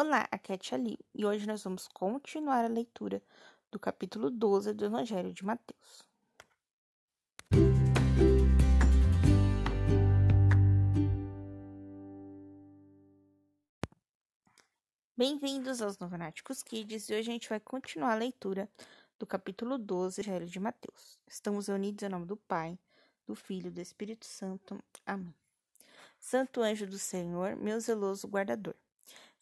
Olá, aqui é a Tia Liu, e hoje nós vamos continuar a leitura do capítulo 12 do Evangelho de Mateus. Bem-vindos aos Novenáticos Kids, e hoje a gente vai continuar a leitura do capítulo 12 do Evangelho de Mateus. Estamos unidos em nome do Pai, do Filho e do Espírito Santo. Amém. Santo anjo do Senhor, meu zeloso guardador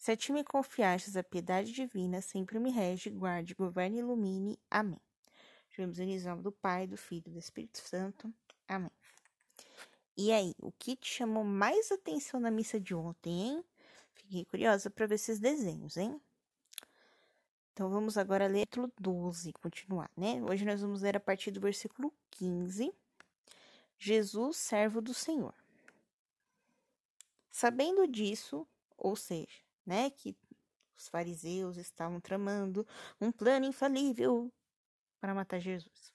se a ti me confiastes a piedade divina, sempre me rege, guarde, governe e ilumine. Amém. Tivemos em nome do Pai, do Filho e do Espírito Santo. Amém. E aí, o que te chamou mais atenção na missa de ontem, hein? Fiquei curiosa para ver esses desenhos, hein? Então vamos agora ler o capítulo 12, continuar, né? Hoje nós vamos ler a partir do versículo 15. Jesus, servo do Senhor. Sabendo disso, ou seja, né, que os fariseus estavam tramando um plano infalível para matar Jesus.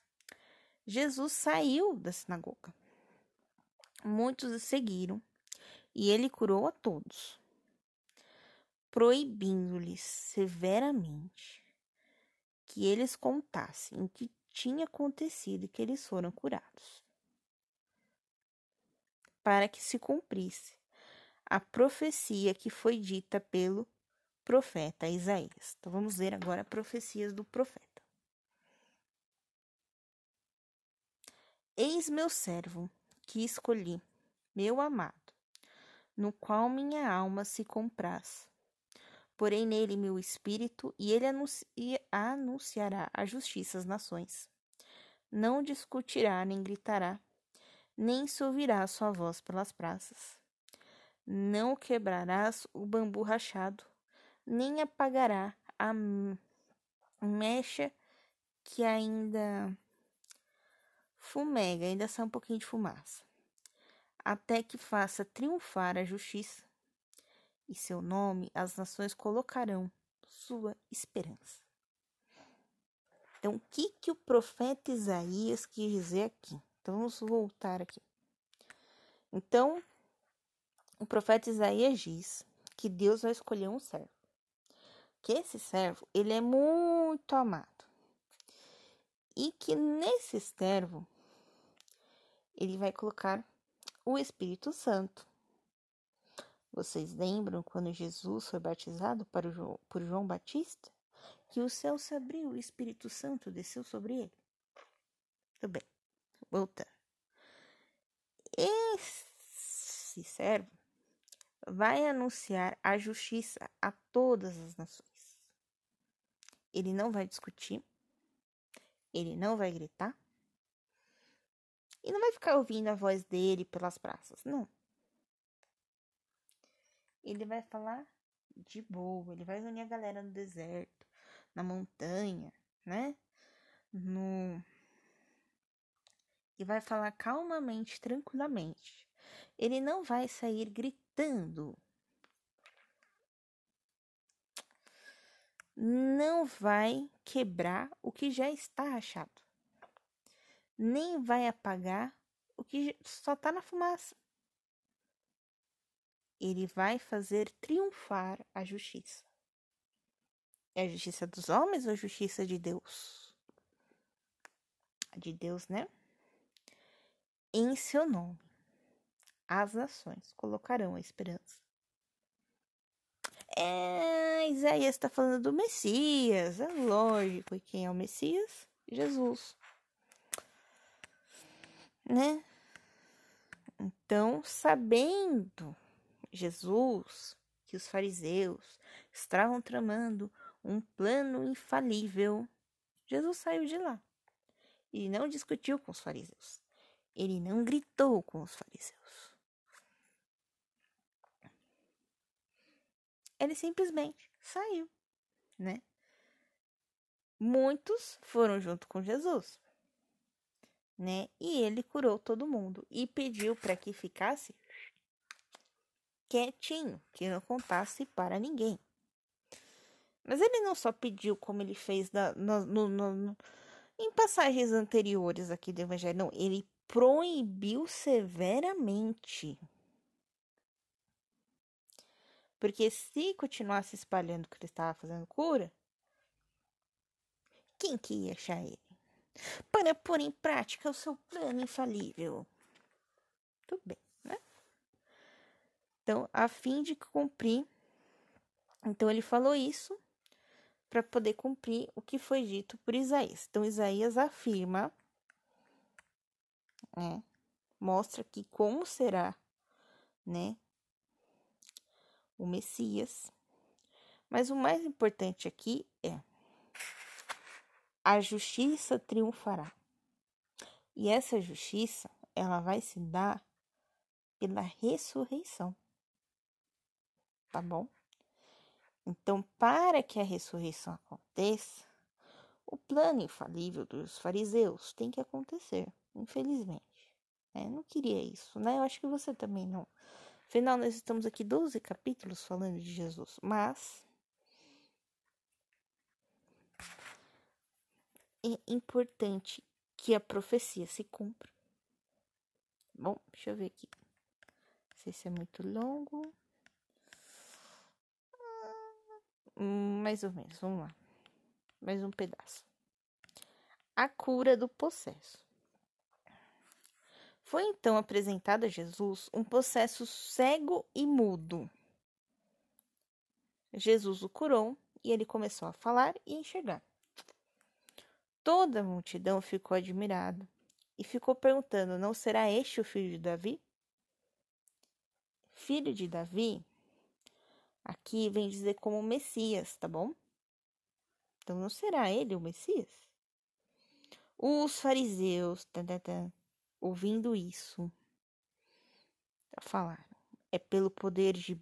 Jesus saiu da sinagoga. Muitos o seguiram e ele curou a todos, proibindo-lhes severamente que eles contassem o que tinha acontecido e que eles foram curados, para que se cumprisse a profecia que foi dita pelo profeta Isaías. Então vamos ler agora profecias do profeta. Eis meu servo, que escolhi, meu amado, no qual minha alma se compraz. Porém nele meu espírito, e ele anunciará a justiça às nações. Não discutirá nem gritará, nem se ouvirá sua voz pelas praças não quebrarás o bambu rachado, nem apagará a mecha que ainda fumega, ainda sai um pouquinho de fumaça, até que faça triunfar a justiça, e seu nome as nações colocarão sua esperança. Então, o que, que o profeta Isaías quis dizer aqui? Então, vamos voltar aqui. Então, o profeta Isaías diz que Deus vai escolher um servo. Que esse servo, ele é muito amado. E que nesse servo, ele vai colocar o Espírito Santo. Vocês lembram quando Jesus foi batizado por João Batista? Que o céu se abriu, o Espírito Santo desceu sobre ele. Tudo bem, voltando. Esse servo vai anunciar a justiça a todas as nações. Ele não vai discutir, ele não vai gritar, e não vai ficar ouvindo a voz dele pelas praças, não. Ele vai falar de boa, ele vai unir a galera no deserto, na montanha, né? No e vai falar calmamente, tranquilamente. Ele não vai sair gritando. Não vai quebrar o que já está rachado. Nem vai apagar o que só está na fumaça. Ele vai fazer triunfar a justiça. É a justiça dos homens ou a justiça de Deus? A de Deus, né? Em seu nome as nações colocarão a esperança. É, Isaías está falando do Messias, é lógico. E quem é o Messias? Jesus. Né? Então, sabendo Jesus que os fariseus estavam tramando um plano infalível, Jesus saiu de lá e não discutiu com os fariseus. Ele não gritou com os fariseus. Ele simplesmente saiu, né? Muitos foram junto com Jesus, né? E ele curou todo mundo e pediu para que ficasse quietinho, que não contasse para ninguém. Mas ele não só pediu como ele fez na, no, no, no, em passagens anteriores aqui do Evangelho, não, ele proibiu severamente Porque se continuasse espalhando que ele estava fazendo cura, quem que ia achar ele? Para pôr em prática o seu plano infalível. Tudo bem, né? Então, a fim de cumprir. Então, ele falou isso para poder cumprir o que foi dito por Isaías. Então, Isaías afirma, né, mostra que como será, né, o Messias. Mas o mais importante aqui é a justiça triunfará. E essa justiça, ela vai se dar pela ressurreição. Tá bom? Então, para que a ressurreição aconteça, o plano infalível dos fariseus tem que acontecer, infelizmente. Né? Não queria isso, né? Eu acho que você também não. Afinal, nós estamos aqui 12 capítulos falando de Jesus, mas é importante que a profecia se cumpra. Bom, deixa eu ver aqui. Não sei se é muito longo. Mais ou menos, vamos lá. Mais um pedaço. A cura do possesso. Foi então apresentado a Jesus um possesso cego e mudo. Jesus o curou e ele começou a falar e enxergar. Toda a multidão ficou admirada e ficou perguntando: Não será este o filho de Davi? Filho de Davi Aqui vem dizer como Messias, tá bom? Então não será ele o Messias? Os fariseus, tá, tá, tá, ouvindo isso, falaram: é pelo poder de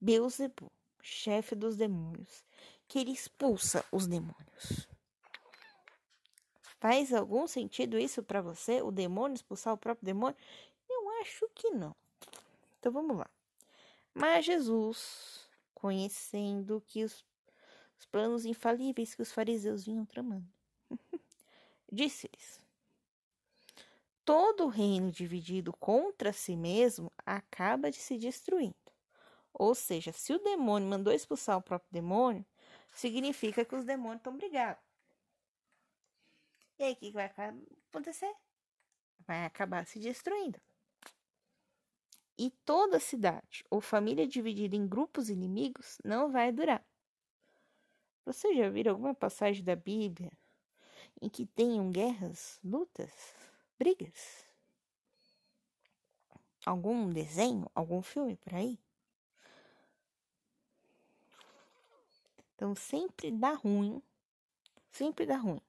Beuzebu, chefe dos demônios, que ele expulsa os demônios. Faz algum sentido isso para você? O demônio expulsar o próprio demônio? Eu acho que não. Então vamos lá. Mas Jesus conhecendo que os, os planos infalíveis que os fariseus vinham tramando. Disse-lhes: Todo reino dividido contra si mesmo acaba de se destruindo. Ou seja, se o demônio mandou expulsar o próprio demônio, significa que os demônios estão brigados. E aí, o que vai acontecer? Vai acabar se destruindo. E toda cidade ou família dividida em grupos inimigos não vai durar. Você já viu alguma passagem da Bíblia em que tenham guerras, lutas, brigas? Algum desenho, algum filme por aí? Então sempre dá ruim, sempre dá ruim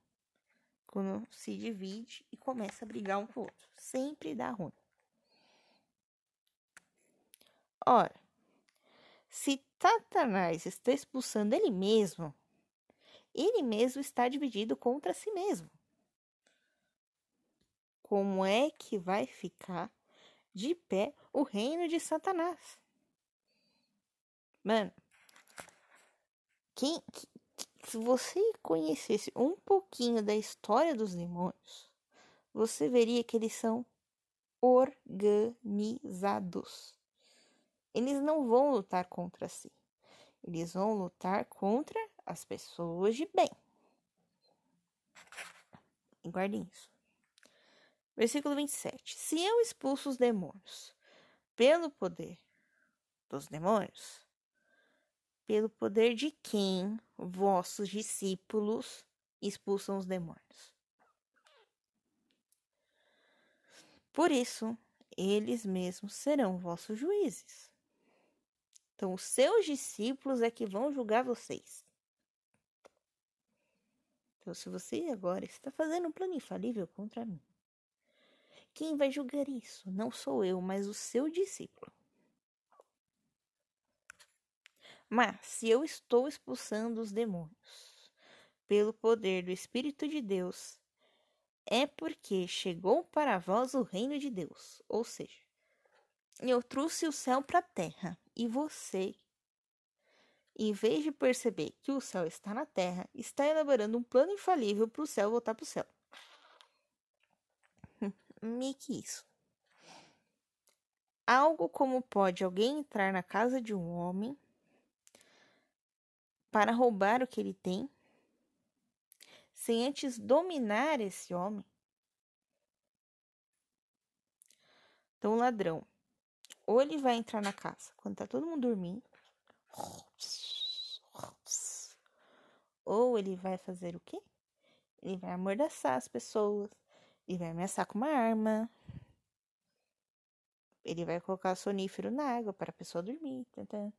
quando se divide e começa a brigar um com o outro. Sempre dá ruim. Ora, se Satanás está expulsando ele mesmo, ele mesmo está dividido contra si mesmo. Como é que vai ficar de pé o reino de Satanás? Mano, quem, se você conhecesse um pouquinho da história dos demônios, você veria que eles são organizados eles não vão lutar contra si. Eles vão lutar contra as pessoas de bem. E guardem isso. Versículo 27. Se eu expulso os demônios pelo poder dos demônios, pelo poder de quem vossos discípulos expulsam os demônios? Por isso, eles mesmos serão vossos juízes. Então, os seus discípulos é que vão julgar vocês. Então, se você agora está fazendo um plano infalível contra mim, quem vai julgar isso? Não sou eu, mas o seu discípulo. Mas, se eu estou expulsando os demônios pelo poder do Espírito de Deus, é porque chegou para vós o reino de Deus. Ou seja, eu trouxe o céu para a terra e você, em vez de perceber que o céu está na terra, está elaborando um plano infalível para o céu voltar para o céu. Me que isso. Algo como pode alguém entrar na casa de um homem para roubar o que ele tem, sem antes dominar esse homem. Então, o ladrão, ou ele vai entrar na casa quando tá todo mundo dormindo, ou ele vai fazer o quê? Ele vai amordaçar as pessoas, ele vai ameaçar com uma arma, ele vai colocar sonífero na água para a pessoa dormir. Tanta...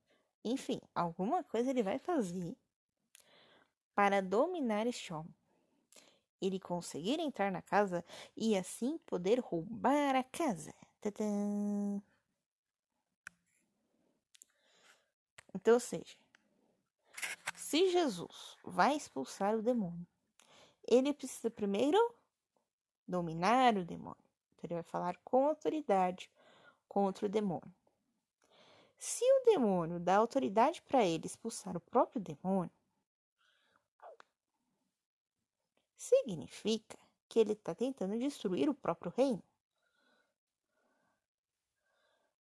Enfim, alguma coisa ele vai fazer para dominar este homem. Ele conseguir entrar na casa e assim poder roubar a casa. Tadã. Então, ou seja, se Jesus vai expulsar o demônio, ele precisa primeiro dominar o demônio. Então, ele vai falar com autoridade contra o demônio. Se o demônio dá autoridade para ele expulsar o próprio demônio, significa que ele está tentando destruir o próprio reino.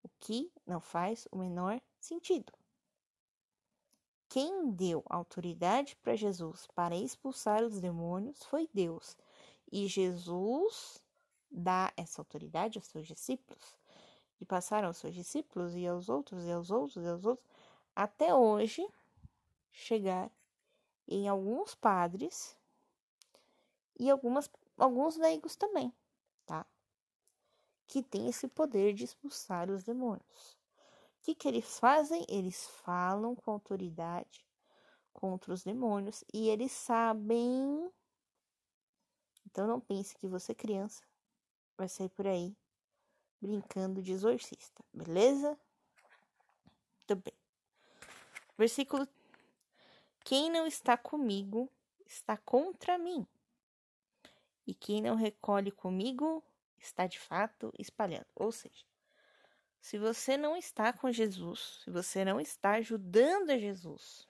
O que não faz o menor sentido. Quem deu autoridade para Jesus para expulsar os demônios foi Deus. E Jesus dá essa autoridade aos seus discípulos e passaram aos seus discípulos e aos outros e aos outros e aos outros, até hoje chegar em alguns padres e algumas, alguns leigos também, tá? Que tem esse poder de expulsar os demônios. O que, que eles fazem? Eles falam com autoridade contra os demônios e eles sabem. Então não pense que você, criança, vai sair por aí brincando de exorcista, beleza? Muito bem. Versículo: Quem não está comigo está contra mim, e quem não recolhe comigo está de fato espalhando. Ou seja, se você não está com Jesus, se você não está ajudando a Jesus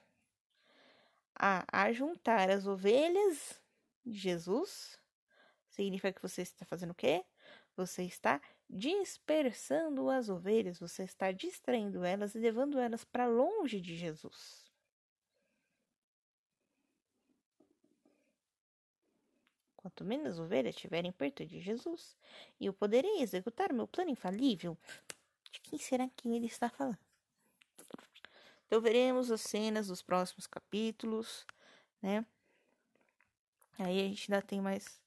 a, a juntar as ovelhas de Jesus, significa que você está fazendo o quê? Você está dispersando as ovelhas, você está distraindo elas e levando elas para longe de Jesus. Quanto menos ovelhas estiverem perto de Jesus, eu poderei executar meu plano infalível. De quem será que ele está falando? Então veremos as cenas dos próximos capítulos, né? Aí a gente ainda tem mais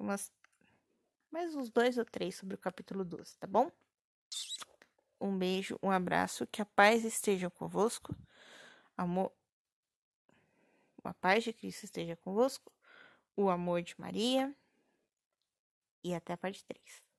umas mais uns dois ou três sobre o capítulo 12, tá bom? Um beijo, um abraço, que a paz esteja convosco, amor, a paz de Cristo esteja convosco, o amor de Maria, e até a parte 3.